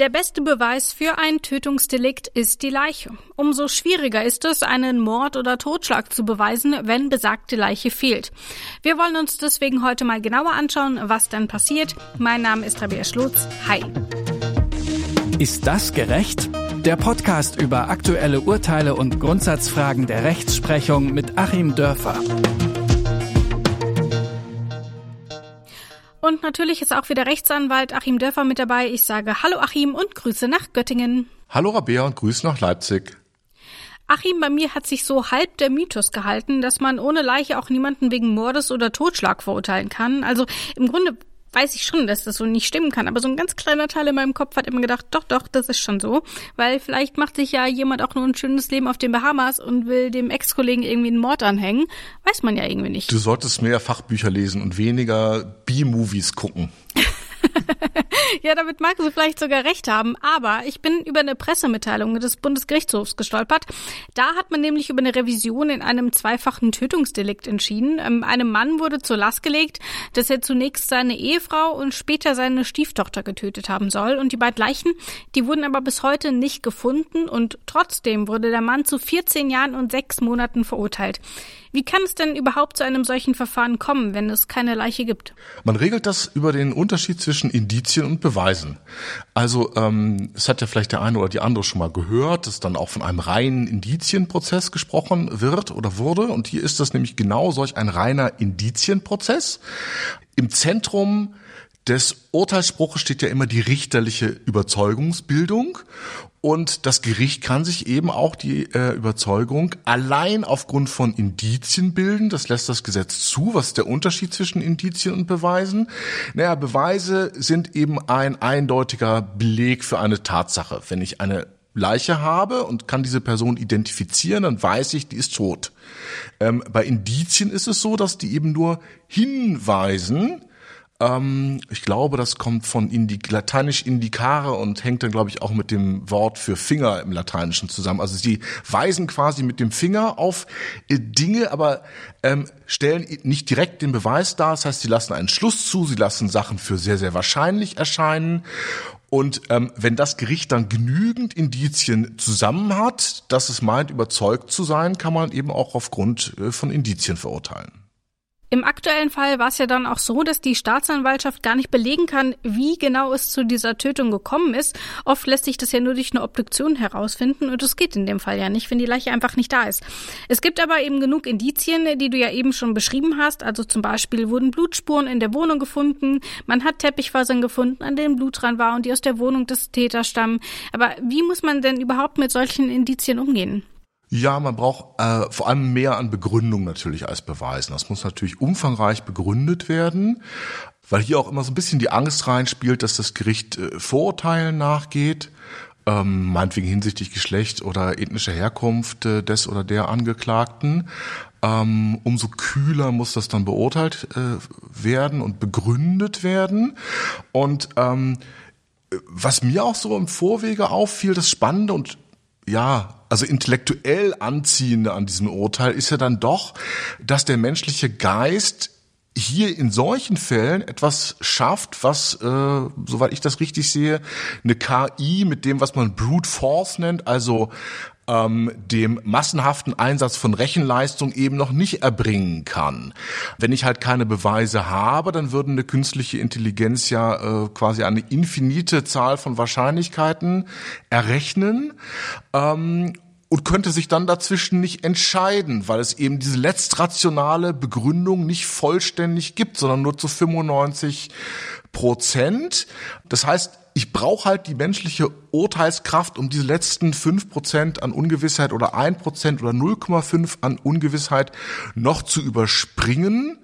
Der beste Beweis für ein Tötungsdelikt ist die Leiche. Umso schwieriger ist es, einen Mord oder Totschlag zu beweisen, wenn besagte Leiche fehlt. Wir wollen uns deswegen heute mal genauer anschauen, was dann passiert. Mein Name ist Rabea Schlotz. Hi. Ist das gerecht? Der Podcast über aktuelle Urteile und Grundsatzfragen der Rechtsprechung mit Achim Dörfer. Und natürlich ist auch wieder Rechtsanwalt Achim Dörfer mit dabei. Ich sage Hallo Achim und Grüße nach Göttingen. Hallo Rabea und Grüße nach Leipzig. Achim, bei mir hat sich so halb der Mythos gehalten, dass man ohne Leiche auch niemanden wegen Mordes oder Totschlag verurteilen kann. Also im Grunde weiß ich schon, dass das so nicht stimmen kann. Aber so ein ganz kleiner Teil in meinem Kopf hat immer gedacht, doch, doch, das ist schon so. Weil vielleicht macht sich ja jemand auch nur ein schönes Leben auf den Bahamas und will dem Ex-Kollegen irgendwie einen Mord anhängen. Weiß man ja irgendwie nicht. Du solltest mehr Fachbücher lesen und weniger B-Movies gucken. ja, damit mag sie vielleicht sogar recht haben. Aber ich bin über eine Pressemitteilung des Bundesgerichtshofs gestolpert. Da hat man nämlich über eine Revision in einem zweifachen Tötungsdelikt entschieden. Ähm, einem Mann wurde zur Last gelegt, dass er zunächst seine Ehefrau und später seine Stieftochter getötet haben soll. Und die beiden Leichen, die wurden aber bis heute nicht gefunden und trotzdem wurde der Mann zu 14 Jahren und sechs Monaten verurteilt. Wie kann es denn überhaupt zu einem solchen Verfahren kommen, wenn es keine Leiche gibt? Man regelt das über den Unterschied zwischen Indizien und Beweisen. Also ähm, es hat ja vielleicht der eine oder die andere schon mal gehört, dass dann auch von einem reinen Indizienprozess gesprochen wird oder wurde. Und hier ist das nämlich genau solch ein reiner Indizienprozess. Im Zentrum des Urteilsspruches steht ja immer die richterliche Überzeugungsbildung und das Gericht kann sich eben auch die äh, Überzeugung allein aufgrund von Indizien bilden. Das lässt das Gesetz zu. Was ist der Unterschied zwischen Indizien und Beweisen? Naja, Beweise sind eben ein eindeutiger Beleg für eine Tatsache. Wenn ich eine Leiche habe und kann diese Person identifizieren, dann weiß ich, die ist tot. Ähm, bei Indizien ist es so, dass die eben nur hinweisen, ähm, ich glaube, das kommt von Indi lateinisch indicare und hängt dann, glaube ich, auch mit dem Wort für Finger im Lateinischen zusammen. Also sie weisen quasi mit dem Finger auf äh, Dinge, aber ähm, stellen nicht direkt den Beweis dar. Das heißt, sie lassen einen Schluss zu, sie lassen Sachen für sehr, sehr wahrscheinlich erscheinen. Und ähm, wenn das Gericht dann genügend Indizien zusammen hat, dass es meint, überzeugt zu sein, kann man eben auch aufgrund äh, von Indizien verurteilen. Im aktuellen Fall war es ja dann auch so, dass die Staatsanwaltschaft gar nicht belegen kann, wie genau es zu dieser Tötung gekommen ist. Oft lässt sich das ja nur durch eine Obduktion herausfinden und das geht in dem Fall ja nicht, wenn die Leiche einfach nicht da ist. Es gibt aber eben genug Indizien, die du ja eben schon beschrieben hast. Also zum Beispiel wurden Blutspuren in der Wohnung gefunden, man hat Teppichfasern gefunden, an denen Blut dran war und die aus der Wohnung des Täters stammen. Aber wie muss man denn überhaupt mit solchen Indizien umgehen? Ja, man braucht äh, vor allem mehr an Begründung natürlich als Beweisen. Das muss natürlich umfangreich begründet werden, weil hier auch immer so ein bisschen die Angst reinspielt, dass das Gericht äh, Vorurteilen nachgeht, ähm, meinetwegen hinsichtlich Geschlecht oder ethnischer Herkunft äh, des oder der Angeklagten. Ähm, umso kühler muss das dann beurteilt äh, werden und begründet werden. Und ähm, was mir auch so im Vorwege auffiel, das Spannende und ja, also intellektuell anziehende an diesem Urteil ist ja dann doch, dass der menschliche Geist hier in solchen Fällen etwas schafft, was, äh, soweit ich das richtig sehe, eine KI mit dem, was man Brute Force nennt, also ähm, dem massenhaften Einsatz von Rechenleistung eben noch nicht erbringen kann. Wenn ich halt keine Beweise habe, dann würde eine künstliche Intelligenz ja äh, quasi eine infinite Zahl von Wahrscheinlichkeiten errechnen. Ähm, und könnte sich dann dazwischen nicht entscheiden, weil es eben diese letztrationale Begründung nicht vollständig gibt, sondern nur zu 95 Prozent. Das heißt, ich brauche halt die menschliche Urteilskraft, um diese letzten fünf Prozent an Ungewissheit oder ein Prozent oder 0,5 an Ungewissheit noch zu überspringen.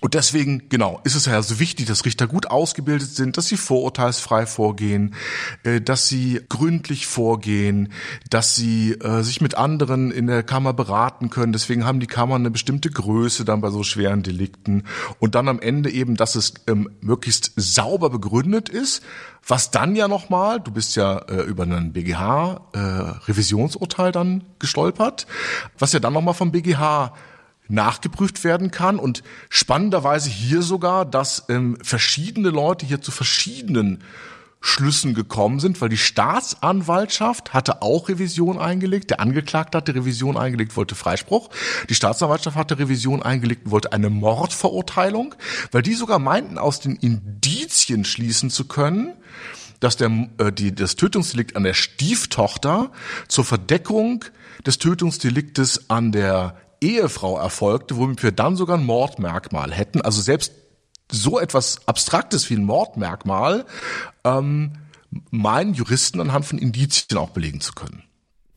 Und deswegen, genau, ist es ja so wichtig, dass Richter gut ausgebildet sind, dass sie vorurteilsfrei vorgehen, äh, dass sie gründlich vorgehen, dass sie äh, sich mit anderen in der Kammer beraten können. Deswegen haben die Kammern eine bestimmte Größe dann bei so schweren Delikten. Und dann am Ende eben, dass es ähm, möglichst sauber begründet ist, was dann ja nochmal, du bist ja äh, über einen BGH-Revisionsurteil dann gestolpert, was ja dann nochmal vom BGH nachgeprüft werden kann und spannenderweise hier sogar, dass ähm, verschiedene Leute hier zu verschiedenen Schlüssen gekommen sind, weil die Staatsanwaltschaft hatte auch Revision eingelegt, der Angeklagte hatte Revision eingelegt, wollte Freispruch, die Staatsanwaltschaft hatte Revision eingelegt und wollte eine Mordverurteilung, weil die sogar meinten, aus den Indizien schließen zu können, dass der, äh, die, das Tötungsdelikt an der Stieftochter zur Verdeckung des Tötungsdeliktes an der Ehefrau erfolgte, womit wir dann sogar ein Mordmerkmal hätten. Also selbst so etwas Abstraktes wie ein Mordmerkmal ähm, meinen Juristen anhand von Indizien auch belegen zu können.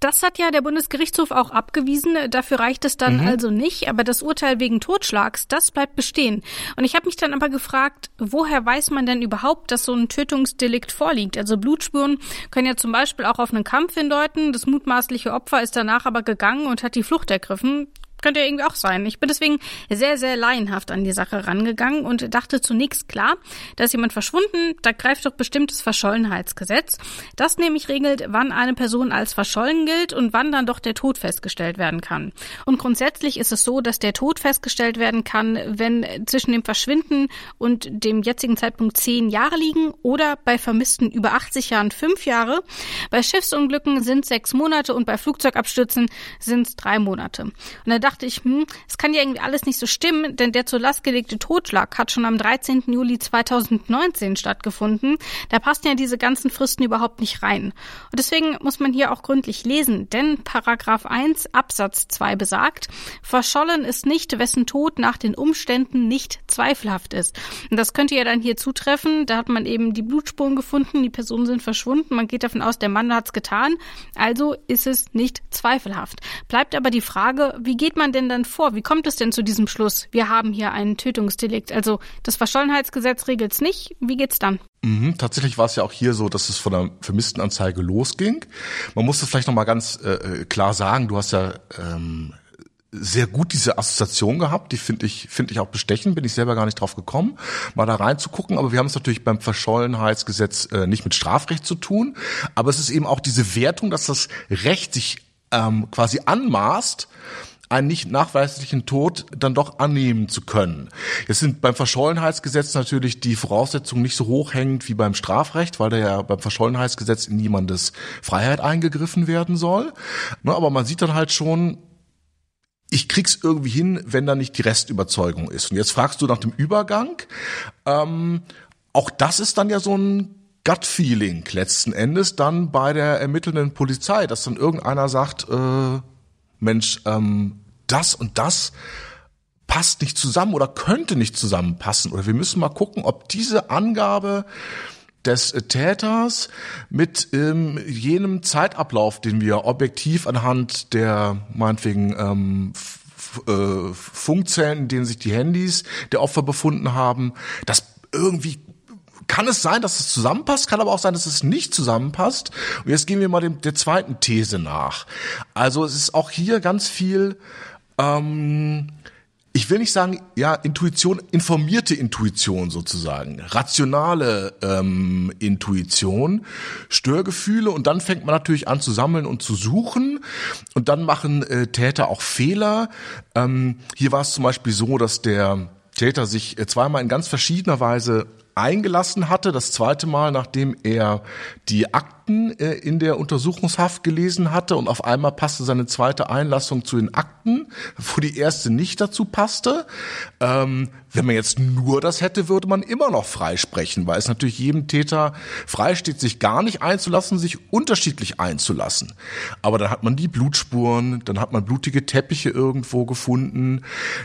Das hat ja der Bundesgerichtshof auch abgewiesen. Dafür reicht es dann mhm. also nicht. Aber das Urteil wegen Totschlags, das bleibt bestehen. Und ich habe mich dann aber gefragt, woher weiß man denn überhaupt, dass so ein Tötungsdelikt vorliegt? Also Blutspuren können ja zum Beispiel auch auf einen Kampf hindeuten. Das mutmaßliche Opfer ist danach aber gegangen und hat die Flucht ergriffen. Könnte ja irgendwie auch sein. Ich bin deswegen sehr, sehr laienhaft an die Sache rangegangen und dachte zunächst klar, da ist jemand verschwunden, da greift doch bestimmtes Verschollenheitsgesetz. Das nämlich regelt, wann eine Person als verschollen gilt und wann dann doch der Tod festgestellt werden kann. Und grundsätzlich ist es so, dass der Tod festgestellt werden kann, wenn zwischen dem Verschwinden und dem jetzigen Zeitpunkt zehn Jahre liegen oder bei Vermissten über 80 Jahren fünf Jahre. Bei Schiffsunglücken sind sechs Monate und bei Flugzeugabstürzen sind es drei Monate. Und dachte ich, hm, es kann ja irgendwie alles nicht so stimmen, denn der zur Last gelegte Totschlag hat schon am 13. Juli 2019 stattgefunden. Da passen ja diese ganzen Fristen überhaupt nicht rein. Und deswegen muss man hier auch gründlich lesen, denn Paragraph 1 Absatz 2 besagt, verschollen ist nicht, wessen Tod nach den Umständen nicht zweifelhaft ist. Und das könnte ja dann hier zutreffen. Da hat man eben die Blutspuren gefunden, die Personen sind verschwunden. Man geht davon aus, der Mann hat es getan. Also ist es nicht zweifelhaft. Bleibt aber die Frage, wie geht man denn dann vor? Wie kommt es denn zu diesem Schluss? Wir haben hier ein Tötungsdelikt. Also das Verschollenheitsgesetz regelt es nicht. Wie geht's dann? Mhm, tatsächlich war es ja auch hier so, dass es von der Vermisstenanzeige losging. Man muss das vielleicht noch mal ganz äh, äh, klar sagen. Du hast ja ähm, sehr gut diese Assoziation gehabt, die finde ich finde ich auch bestechend, bin ich selber gar nicht drauf gekommen, mal da reinzugucken, aber wir haben es natürlich beim Verschollenheitsgesetz äh, nicht mit Strafrecht zu tun, aber es ist eben auch diese Wertung, dass das Recht sich ähm, quasi anmaßt, einen nicht nachweislichen Tod dann doch annehmen zu können. Jetzt sind beim Verschollenheitsgesetz natürlich die Voraussetzungen nicht so hochhängend wie beim Strafrecht, weil da ja beim Verschollenheitsgesetz in niemandes Freiheit eingegriffen werden soll. Ne, aber man sieht dann halt schon, ich krieg's irgendwie hin, wenn da nicht die Restüberzeugung ist. Und jetzt fragst du nach dem Übergang. Ähm, auch das ist dann ja so ein Gut-Feeling letzten Endes dann bei der ermittelnden Polizei, dass dann irgendeiner sagt, äh, Mensch, ähm, das und das passt nicht zusammen oder könnte nicht zusammenpassen. Oder wir müssen mal gucken, ob diese Angabe des Täters mit ähm, jenem Zeitablauf, den wir objektiv anhand der meinetwegen ähm, äh, Funkzellen, in denen sich die Handys der Opfer befunden haben, das irgendwie kann es sein, dass es zusammenpasst, kann aber auch sein, dass es nicht zusammenpasst. Und jetzt gehen wir mal dem, der zweiten These nach. Also es ist auch hier ganz viel, ähm, ich will nicht sagen, ja, Intuition, informierte Intuition sozusagen, rationale ähm, Intuition, Störgefühle und dann fängt man natürlich an zu sammeln und zu suchen und dann machen äh, Täter auch Fehler. Ähm, hier war es zum Beispiel so, dass der Täter sich äh, zweimal in ganz verschiedener Weise eingelassen hatte. Das zweite Mal, nachdem er die Akten äh, in der Untersuchungshaft gelesen hatte und auf einmal passte seine zweite Einlassung zu den Akten, wo die erste nicht dazu passte. Ähm, wenn man jetzt nur das hätte, würde man immer noch freisprechen, weil es natürlich jedem Täter freisteht, sich gar nicht einzulassen, sich unterschiedlich einzulassen. Aber dann hat man die Blutspuren, dann hat man blutige Teppiche irgendwo gefunden,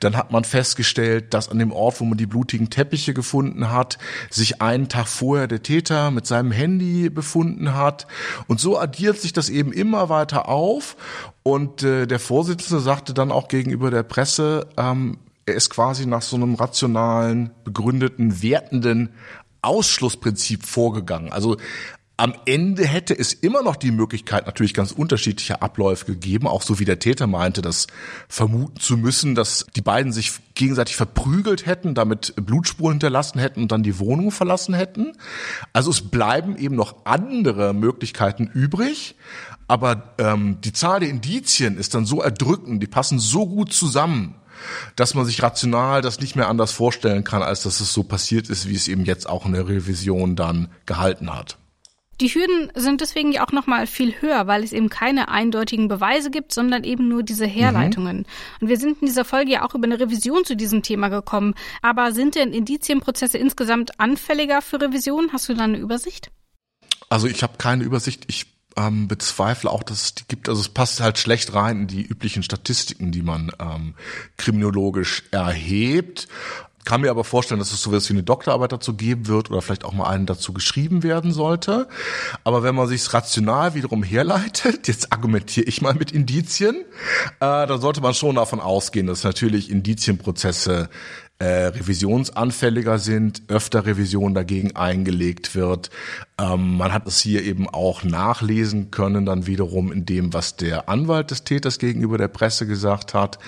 dann hat man festgestellt, dass an dem Ort, wo man die blutigen Teppiche gefunden hat, sich einen Tag vorher der Täter mit seinem Handy befunden hat. Und so addiert sich das eben immer weiter auf. Und äh, der Vorsitzende sagte dann auch gegenüber der Presse, ähm, er ist quasi nach so einem rationalen, begründeten, wertenden Ausschlussprinzip vorgegangen. Also am Ende hätte es immer noch die Möglichkeit, natürlich ganz unterschiedliche Abläufe gegeben, auch so wie der Täter meinte, das vermuten zu müssen, dass die beiden sich gegenseitig verprügelt hätten, damit Blutspuren hinterlassen hätten und dann die Wohnung verlassen hätten. Also es bleiben eben noch andere Möglichkeiten übrig, aber ähm, die Zahl der Indizien ist dann so erdrückend, die passen so gut zusammen, dass man sich rational das nicht mehr anders vorstellen kann, als dass es so passiert ist, wie es eben jetzt auch in der Revision dann gehalten hat. Die Hürden sind deswegen ja auch noch mal viel höher, weil es eben keine eindeutigen Beweise gibt, sondern eben nur diese Herleitungen. Mhm. Und wir sind in dieser Folge ja auch über eine Revision zu diesem Thema gekommen. Aber sind denn Indizienprozesse insgesamt anfälliger für Revision? Hast du da eine Übersicht? Also ich habe keine Übersicht. Ich ähm, bezweifle auch, dass es die gibt. Also es passt halt schlecht rein in die üblichen Statistiken, die man ähm, kriminologisch erhebt. Kann mir aber vorstellen, dass es sowas wie eine Doktorarbeit dazu geben wird oder vielleicht auch mal einen dazu geschrieben werden sollte. Aber wenn man sich rational wiederum herleitet, jetzt argumentiere ich mal mit Indizien, äh, dann sollte man schon davon ausgehen, dass natürlich Indizienprozesse äh, revisionsanfälliger sind, öfter Revision dagegen eingelegt wird. Ähm, man hat es hier eben auch nachlesen können, dann wiederum in dem, was der Anwalt des Täters gegenüber der Presse gesagt hat.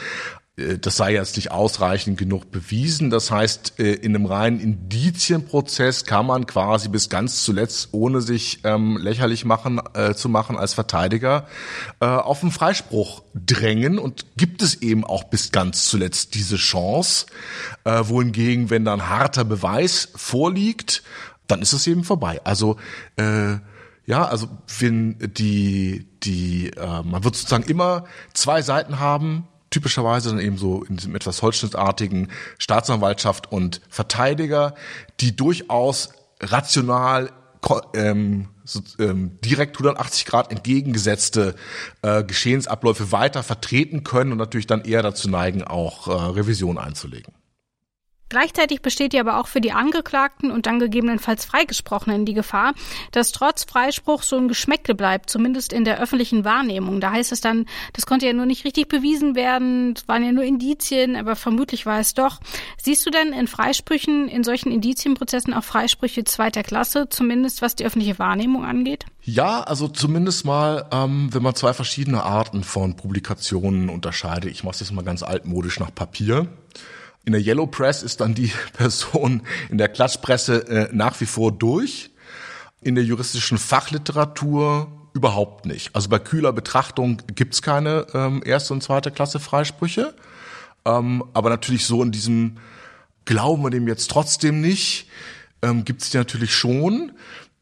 Äh, das sei jetzt nicht ausreichend genug bewiesen. Das heißt, äh, in einem reinen Indizienprozess kann man quasi bis ganz zuletzt, ohne sich ähm, lächerlich machen äh, zu machen als Verteidiger, äh, auf einen Freispruch drängen und gibt es eben auch bis ganz zuletzt diese Chance. Äh, wohingegen, wenn dann harter Beweis vorliegt, dann ist es eben vorbei. Also äh, ja, also wenn die die äh, man wird sozusagen immer zwei Seiten haben typischerweise dann eben so in diesem etwas holzschnittartigen Staatsanwaltschaft und Verteidiger, die durchaus rational ähm, so, ähm, direkt 180 Grad entgegengesetzte äh, Geschehensabläufe weiter vertreten können und natürlich dann eher dazu neigen, auch äh, Revision einzulegen. Gleichzeitig besteht ja aber auch für die Angeklagten und dann gegebenenfalls Freigesprochenen die Gefahr, dass trotz Freispruch so ein Geschmäckle bleibt, zumindest in der öffentlichen Wahrnehmung. Da heißt es dann, das konnte ja nur nicht richtig bewiesen werden, es waren ja nur Indizien, aber vermutlich war es doch. Siehst du denn in Freisprüchen, in solchen Indizienprozessen auch Freisprüche zweiter Klasse, zumindest was die öffentliche Wahrnehmung angeht? Ja, also zumindest mal, ähm, wenn man zwei verschiedene Arten von Publikationen unterscheidet. Ich mache es jetzt mal ganz altmodisch nach Papier. In der Yellow Press ist dann die Person in der Klatschpresse äh, nach wie vor durch. In der juristischen Fachliteratur überhaupt nicht. Also bei kühler Betrachtung gibt's keine ähm, erste und zweite Klasse Freisprüche. Ähm, aber natürlich so in diesem Glauben wir dem jetzt trotzdem nicht, ähm, gibt's die natürlich schon.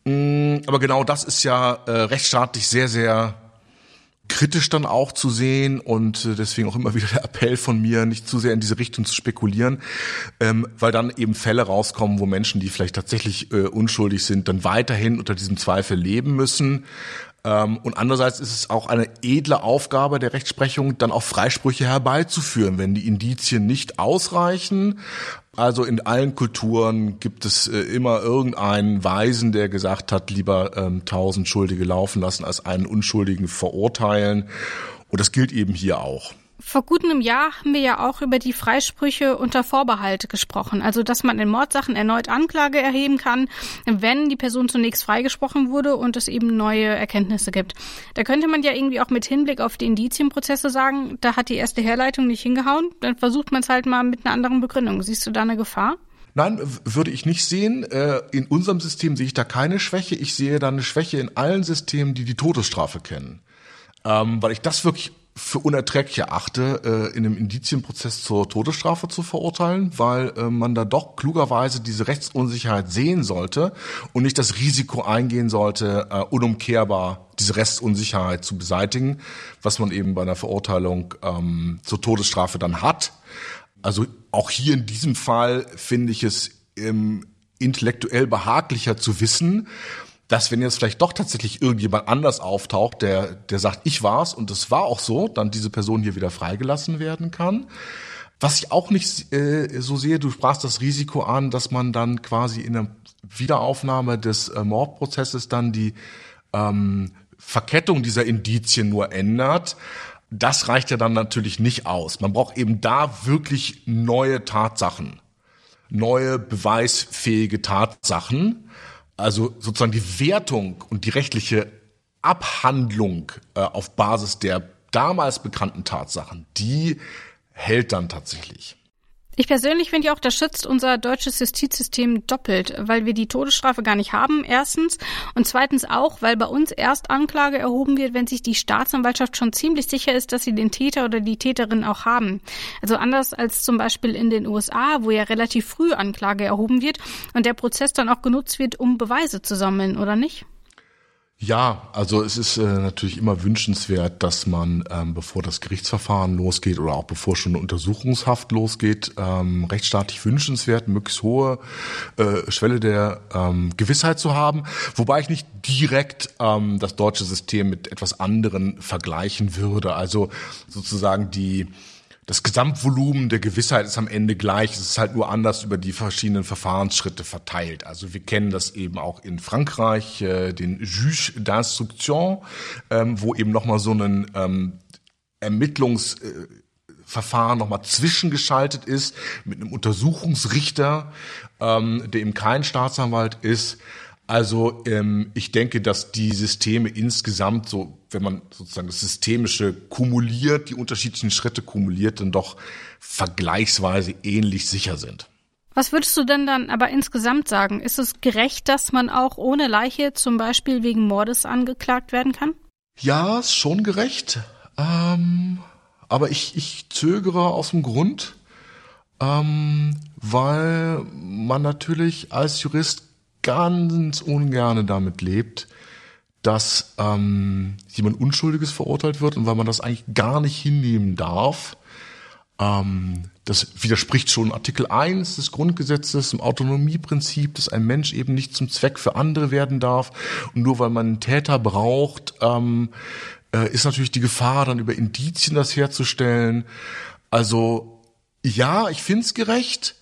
Mm, aber genau das ist ja äh, rechtsstaatlich sehr, sehr kritisch dann auch zu sehen und äh, deswegen auch immer wieder der Appell von mir, nicht zu sehr in diese Richtung zu spekulieren, ähm, weil dann eben Fälle rauskommen, wo Menschen, die vielleicht tatsächlich äh, unschuldig sind, dann weiterhin unter diesem Zweifel leben müssen. Ähm, und andererseits ist es auch eine edle Aufgabe der Rechtsprechung, dann auch Freisprüche herbeizuführen, wenn die Indizien nicht ausreichen. Also in allen Kulturen gibt es äh, immer irgendeinen Weisen, der gesagt hat, lieber ähm, tausend Schuldige laufen lassen, als einen Unschuldigen verurteilen. Und das gilt eben hier auch. Vor gut einem Jahr haben wir ja auch über die Freisprüche unter Vorbehalt gesprochen. Also, dass man in Mordsachen erneut Anklage erheben kann, wenn die Person zunächst freigesprochen wurde und es eben neue Erkenntnisse gibt. Da könnte man ja irgendwie auch mit Hinblick auf die Indizienprozesse sagen, da hat die erste Herleitung nicht hingehauen. Dann versucht man es halt mal mit einer anderen Begründung. Siehst du da eine Gefahr? Nein, würde ich nicht sehen. Äh, in unserem System sehe ich da keine Schwäche. Ich sehe da eine Schwäche in allen Systemen, die die Todesstrafe kennen. Ähm, weil ich das wirklich für unerträglich erachte, äh, in einem Indizienprozess zur Todesstrafe zu verurteilen, weil äh, man da doch klugerweise diese Rechtsunsicherheit sehen sollte und nicht das Risiko eingehen sollte, äh, unumkehrbar diese Rechtsunsicherheit zu beseitigen, was man eben bei einer Verurteilung ähm, zur Todesstrafe dann hat. Also auch hier in diesem Fall finde ich es ähm, intellektuell behaglicher zu wissen, dass wenn jetzt vielleicht doch tatsächlich irgendjemand anders auftaucht, der, der sagt, ich war's und es war auch so, dann diese Person hier wieder freigelassen werden kann. Was ich auch nicht äh, so sehe, du sprachst das Risiko an, dass man dann quasi in der Wiederaufnahme des äh, Mordprozesses dann die ähm, Verkettung dieser Indizien nur ändert. Das reicht ja dann natürlich nicht aus. Man braucht eben da wirklich neue Tatsachen, neue beweisfähige Tatsachen also sozusagen die Wertung und die rechtliche Abhandlung äh, auf Basis der damals bekannten Tatsachen, die hält dann tatsächlich. Ich persönlich finde ja auch, das schützt unser deutsches Justizsystem doppelt, weil wir die Todesstrafe gar nicht haben, erstens. Und zweitens auch, weil bei uns erst Anklage erhoben wird, wenn sich die Staatsanwaltschaft schon ziemlich sicher ist, dass sie den Täter oder die Täterin auch haben. Also anders als zum Beispiel in den USA, wo ja relativ früh Anklage erhoben wird und der Prozess dann auch genutzt wird, um Beweise zu sammeln, oder nicht? Ja, also es ist äh, natürlich immer wünschenswert, dass man, ähm, bevor das Gerichtsverfahren losgeht oder auch bevor schon eine Untersuchungshaft losgeht, ähm, rechtsstaatlich wünschenswert, möglichst hohe äh, Schwelle der ähm, Gewissheit zu haben. Wobei ich nicht direkt ähm, das deutsche System mit etwas anderen vergleichen würde. Also sozusagen die das Gesamtvolumen der Gewissheit ist am Ende gleich. Es ist halt nur anders über die verschiedenen Verfahrensschritte verteilt. Also wir kennen das eben auch in Frankreich, äh, den Juge d'instruction, ähm, wo eben nochmal so ein ähm, Ermittlungsverfahren nochmal zwischengeschaltet ist mit einem Untersuchungsrichter, ähm, der eben kein Staatsanwalt ist. Also ähm, ich denke, dass die Systeme insgesamt so, wenn man sozusagen das Systemische kumuliert, die unterschiedlichen Schritte kumuliert, dann doch vergleichsweise ähnlich sicher sind. Was würdest du denn dann aber insgesamt sagen? Ist es gerecht, dass man auch ohne Leiche zum Beispiel wegen Mordes angeklagt werden kann? Ja, ist schon gerecht. Ähm, aber ich, ich zögere aus dem Grund, ähm, weil man natürlich als Jurist ganz ungerne damit lebt, dass ähm, jemand Unschuldiges verurteilt wird und weil man das eigentlich gar nicht hinnehmen darf. Ähm, das widerspricht schon Artikel 1 des Grundgesetzes im Autonomieprinzip, dass ein Mensch eben nicht zum Zweck für andere werden darf. Und nur weil man einen Täter braucht, ähm, äh, ist natürlich die Gefahr, dann über Indizien das herzustellen. Also ja, ich find's gerecht,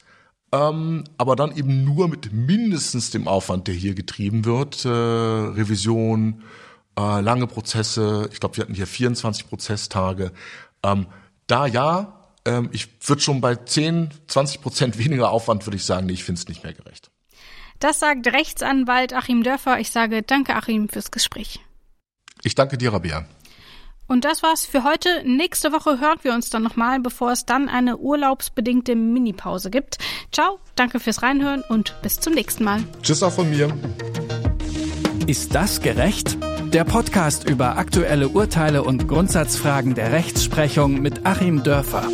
ähm, aber dann eben nur mit mindestens dem Aufwand, der hier getrieben wird. Äh, Revision, äh, lange Prozesse, ich glaube, wir hatten hier 24 Prozesstage. Ähm, da ja, ähm, ich würde schon bei 10, 20 Prozent weniger Aufwand, würde ich sagen, nee, ich finde es nicht mehr gerecht. Das sagt Rechtsanwalt Achim Dörfer. Ich sage danke, Achim, fürs Gespräch. Ich danke dir, Rabia. Und das war's für heute. Nächste Woche hören wir uns dann nochmal, bevor es dann eine urlaubsbedingte Minipause gibt. Ciao, danke fürs Reinhören und bis zum nächsten Mal. Tschüss auch von mir. Ist das gerecht? Der Podcast über aktuelle Urteile und Grundsatzfragen der Rechtsprechung mit Achim Dörfer.